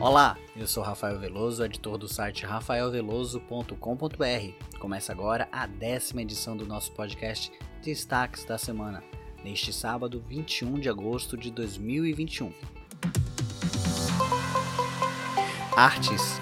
Olá, eu sou Rafael Veloso, editor do site rafaelveloso.com.br. Começa agora a décima edição do nosso podcast Destaques da Semana, neste sábado 21 de agosto de 2021. Artes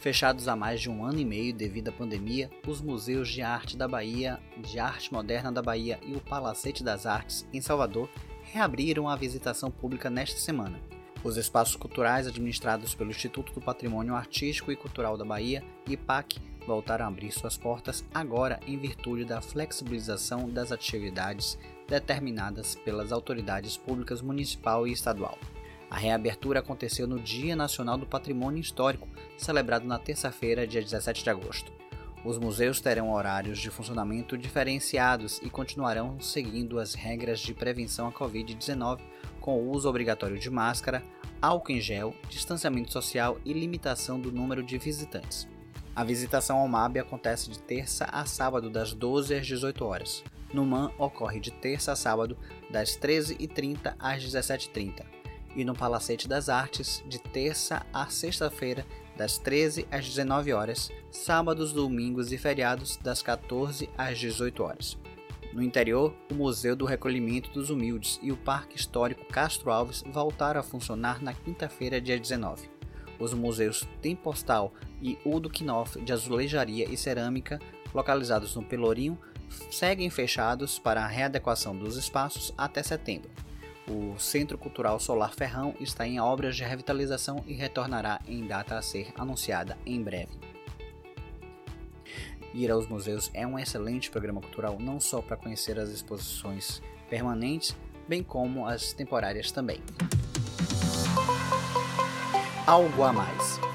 Fechados há mais de um ano e meio devido à pandemia, os museus de arte da Bahia, de arte moderna da Bahia e o Palacete das Artes, em Salvador, reabriram a visitação pública nesta semana. Os espaços culturais administrados pelo Instituto do Patrimônio Artístico e Cultural da Bahia, IPAC, voltaram a abrir suas portas agora em virtude da flexibilização das atividades determinadas pelas autoridades públicas municipal e estadual. A reabertura aconteceu no Dia Nacional do Patrimônio Histórico, celebrado na terça-feira, dia 17 de agosto. Os museus terão horários de funcionamento diferenciados e continuarão seguindo as regras de prevenção à Covid-19, com o uso obrigatório de máscara, álcool em gel, distanciamento social e limitação do número de visitantes. A visitação ao MAB acontece de terça a sábado, das 12 às 18 horas. No MAN ocorre de terça a sábado, das 13h30 às 17h30 e no Palacete das Artes, de terça a sexta-feira, das 13 às 19 horas, sábados, domingos e feriados, das 14 às 18 horas. No interior, o Museu do Recolhimento dos Humildes e o Parque Histórico Castro Alves voltaram a funcionar na quinta-feira, dia 19. Os museus Tempostal e Udo Knopf de Azulejaria e Cerâmica, localizados no Pelourinho, seguem fechados para a readequação dos espaços até setembro. O Centro Cultural Solar Ferrão está em obras de revitalização e retornará em data a ser anunciada em breve. Ir aos museus é um excelente programa cultural não só para conhecer as exposições permanentes, bem como as temporárias também. Algo a mais.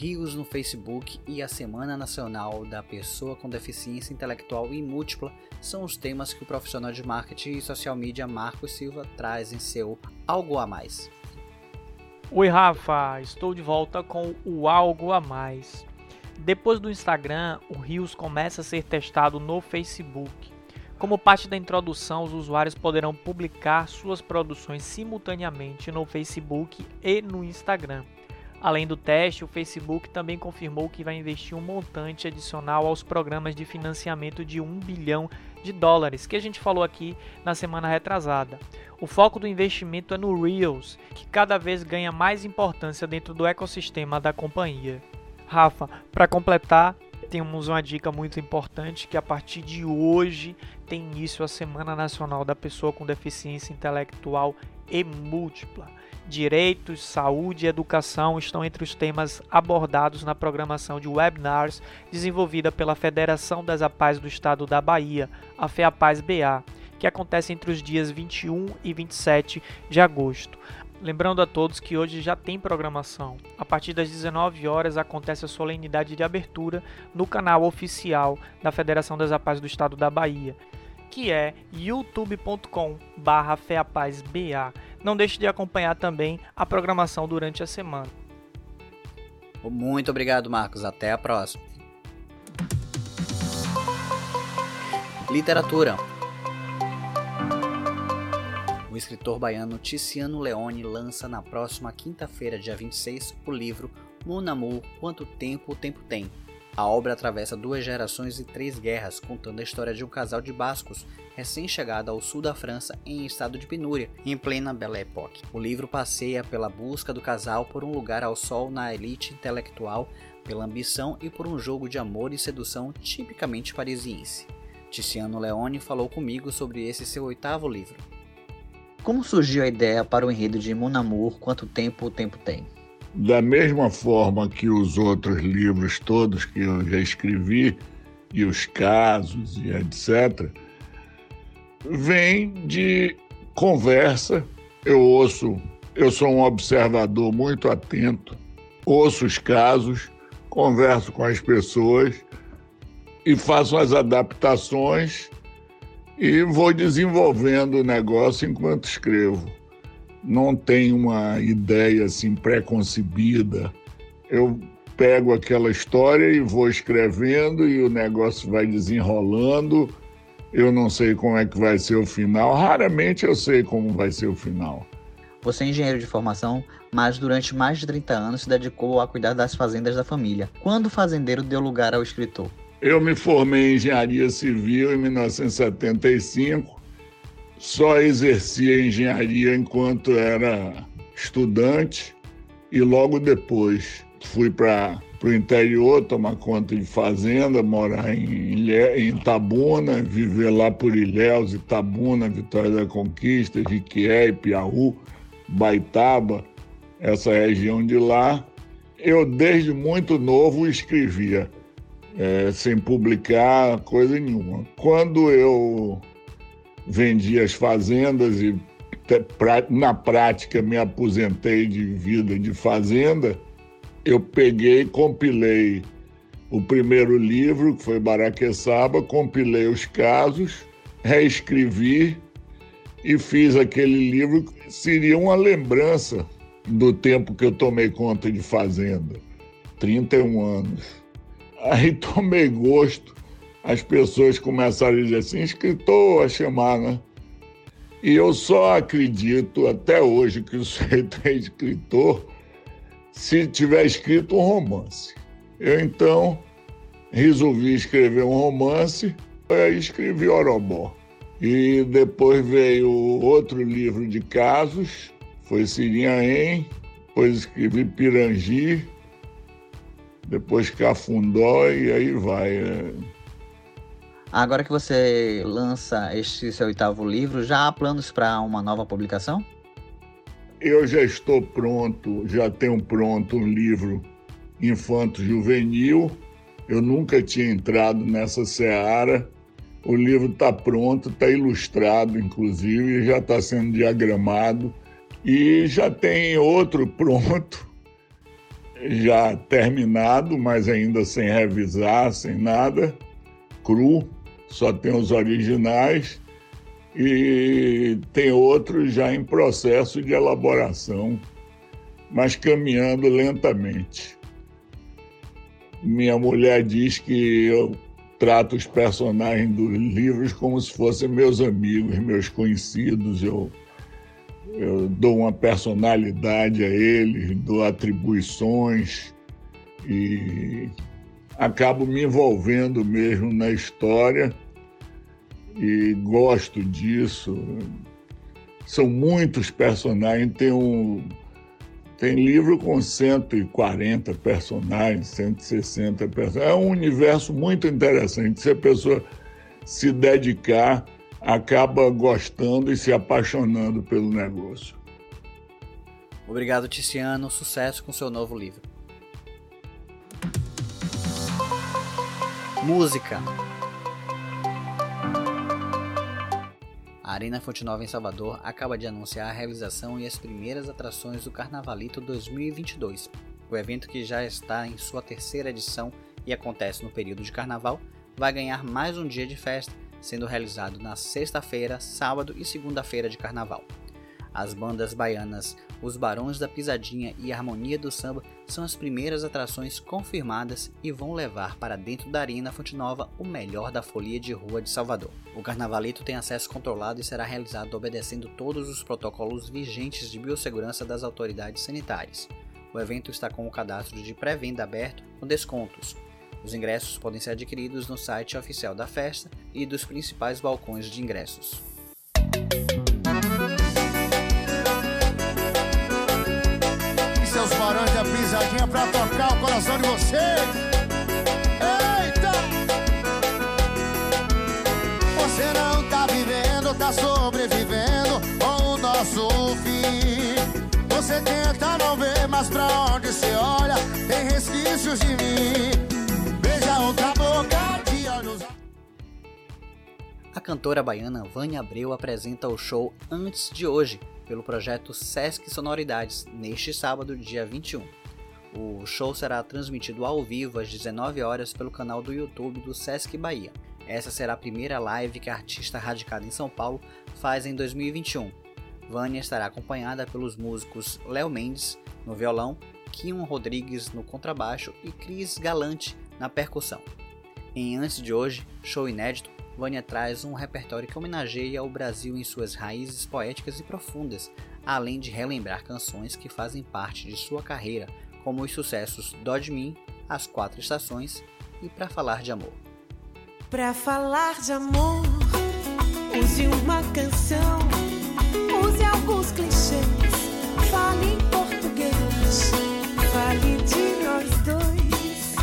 Rios no Facebook e a Semana Nacional da Pessoa com Deficiência Intelectual e Múltipla são os temas que o profissional de marketing e social media Marcos Silva traz em seu Algo a Mais. Oi Rafa, estou de volta com o Algo a Mais. Depois do Instagram, o Rios começa a ser testado no Facebook. Como parte da introdução, os usuários poderão publicar suas produções simultaneamente no Facebook e no Instagram. Além do teste, o Facebook também confirmou que vai investir um montante adicional aos programas de financiamento de 1 bilhão de dólares, que a gente falou aqui na semana retrasada. O foco do investimento é no Reels, que cada vez ganha mais importância dentro do ecossistema da companhia. Rafa, para completar, temos uma dica muito importante que a partir de hoje tem início a Semana Nacional da Pessoa com Deficiência Intelectual e Múltipla. Direitos, saúde e educação estão entre os temas abordados na programação de webinars desenvolvida pela Federação das APAES do Estado da Bahia, a FEAPAS BA, que acontece entre os dias 21 e 27 de agosto. Lembrando a todos que hoje já tem programação. A partir das 19 horas acontece a solenidade de abertura no canal oficial da Federação das APAES do Estado da Bahia que é youtube.com/feapazba. Não deixe de acompanhar também a programação durante a semana. Muito obrigado, Marcos. Até a próxima. Literatura. O escritor baiano Ticiano Leone lança na próxima quinta-feira, dia 26, o livro Mon Quanto Tempo o Tempo Tem, a obra atravessa duas gerações e três guerras, contando a história de um casal de bascos recém-chegado ao sul da França em estado de penúria, em plena Belle Époque. O livro passeia pela busca do casal por um lugar ao sol na elite intelectual, pela ambição e por um jogo de amor e sedução tipicamente parisiense. Tiziano Leone falou comigo sobre esse seu oitavo livro. Como surgiu a ideia para o enredo de Mon Amour, Quanto Tempo o Tempo Tem? Da mesma forma que os outros livros todos que eu já escrevi, e os casos e etc., vem de conversa. Eu ouço, eu sou um observador muito atento, ouço os casos, converso com as pessoas e faço as adaptações e vou desenvolvendo o negócio enquanto escrevo não tenho uma ideia assim pré-concebida. Eu pego aquela história e vou escrevendo e o negócio vai desenrolando eu não sei como é que vai ser o final. Raramente eu sei como vai ser o final. Você é engenheiro de formação, mas durante mais de 30 anos se dedicou a cuidar das fazendas da família. Quando o fazendeiro deu lugar ao escritor? Eu me formei em engenharia civil em 1975. Só exercia engenharia enquanto era estudante e logo depois fui para o interior tomar conta de fazenda, morar em, em Itabuna, viver lá por Ilhéus, Itabuna, Vitória da Conquista, Jiquié, Piauí, Baitaba, essa região de lá. Eu, desde muito novo, escrevia, é, sem publicar coisa nenhuma. Quando eu vendi as fazendas e na prática me aposentei de vida de fazenda, eu peguei, compilei o primeiro livro, que foi Baraqueçaba, compilei os casos, reescrevi e fiz aquele livro que seria uma lembrança do tempo que eu tomei conta de fazenda, 31 anos. Aí tomei gosto, as pessoas começaram a dizer assim, escritor a chamar, né? E eu só acredito até hoje que o sujeito é escritor se tiver escrito um romance. Eu então resolvi escrever um romance, aí escrevi Orobó. E depois veio outro livro de casos, foi Sirinhaém, depois escrevi Pirangi, depois Cafundó e aí vai. Agora que você lança este seu oitavo livro, já há planos para uma nova publicação? Eu já estou pronto, já tenho pronto um livro infanto-juvenil. Eu nunca tinha entrado nessa seara. O livro está pronto, está ilustrado, inclusive, já está sendo diagramado. E já tem outro pronto, já terminado, mas ainda sem revisar, sem nada, cru, só tem os originais e tem outros já em processo de elaboração, mas caminhando lentamente. Minha mulher diz que eu trato os personagens dos livros como se fossem meus amigos, meus conhecidos. Eu, eu dou uma personalidade a eles, dou atribuições e acabo me envolvendo mesmo na história e gosto disso. São muitos personagens, tem um tem livro com 140 personagens, 160 personagens. É um universo muito interessante. Se a pessoa se dedicar, acaba gostando e se apaixonando pelo negócio. Obrigado, Ticiano. Sucesso com seu novo livro. Música. A Arena Fonte Nova em Salvador acaba de anunciar a realização e as primeiras atrações do Carnavalito 2022. O evento, que já está em sua terceira edição e acontece no período de carnaval, vai ganhar mais um dia de festa, sendo realizado na sexta-feira, sábado e segunda-feira de carnaval. As bandas baianas Os Barões da Pisadinha e Harmonia do Samba são as primeiras atrações confirmadas e vão levar para dentro da Arena Fonte Nova o melhor da folia de rua de Salvador. O Carnavalito tem acesso controlado e será realizado obedecendo todos os protocolos vigentes de biossegurança das autoridades sanitárias. O evento está com o cadastro de pré-venda aberto com descontos. Os ingressos podem ser adquiridos no site oficial da festa e dos principais balcões de ingressos. Pra tocar o coração de vocês. Eita! Você não tá vivendo, tá sobrevivendo com o nosso fim. Você tenta não ver, mas pra onde você olha, tem resquícios de mim. Beija outra boca de olhos. A cantora baiana Vânia Abreu apresenta o show Antes de Hoje, pelo projeto Sesc Sonoridades, neste sábado, dia 21. O show será transmitido ao vivo às 19 horas pelo canal do YouTube do Sesc Bahia. Essa será a primeira live que a artista radicada em São Paulo faz em 2021. Vânia estará acompanhada pelos músicos Léo Mendes no violão, Kion Rodrigues no contrabaixo e Cris Galante na percussão. Em Antes de Hoje, show inédito, Vânia traz um repertório que homenageia o Brasil em suas raízes poéticas e profundas, além de relembrar canções que fazem parte de sua carreira, como os sucessos de Mim, As Quatro Estações e Pra Falar de Amor. Pra falar de amor, use uma canção, use alguns clichês, fale em português, fale de nós dois.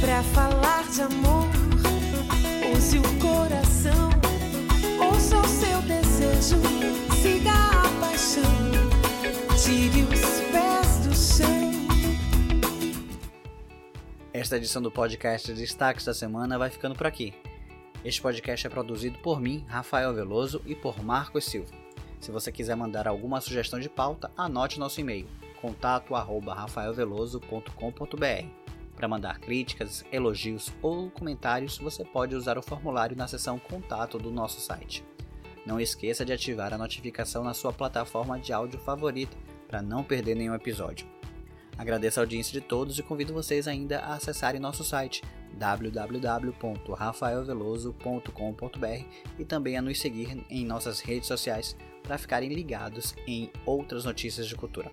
Pra falar de amor, Esta edição do podcast Destaques da Semana vai ficando por aqui. Este podcast é produzido por mim, Rafael Veloso, e por Marcos Silva. Se você quiser mandar alguma sugestão de pauta, anote nosso e-mail contato@rafaelveloso.com.br. Para mandar críticas, elogios ou comentários, você pode usar o formulário na seção Contato do nosso site. Não esqueça de ativar a notificação na sua plataforma de áudio favorita para não perder nenhum episódio. Agradeço a audiência de todos e convido vocês ainda a acessarem nosso site www.rafaelveloso.com.br e também a nos seguir em nossas redes sociais para ficarem ligados em outras notícias de cultura.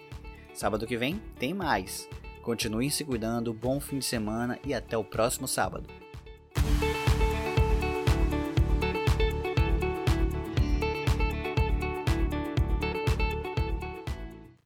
Sábado que vem tem mais. Continuem se cuidando, bom fim de semana e até o próximo sábado.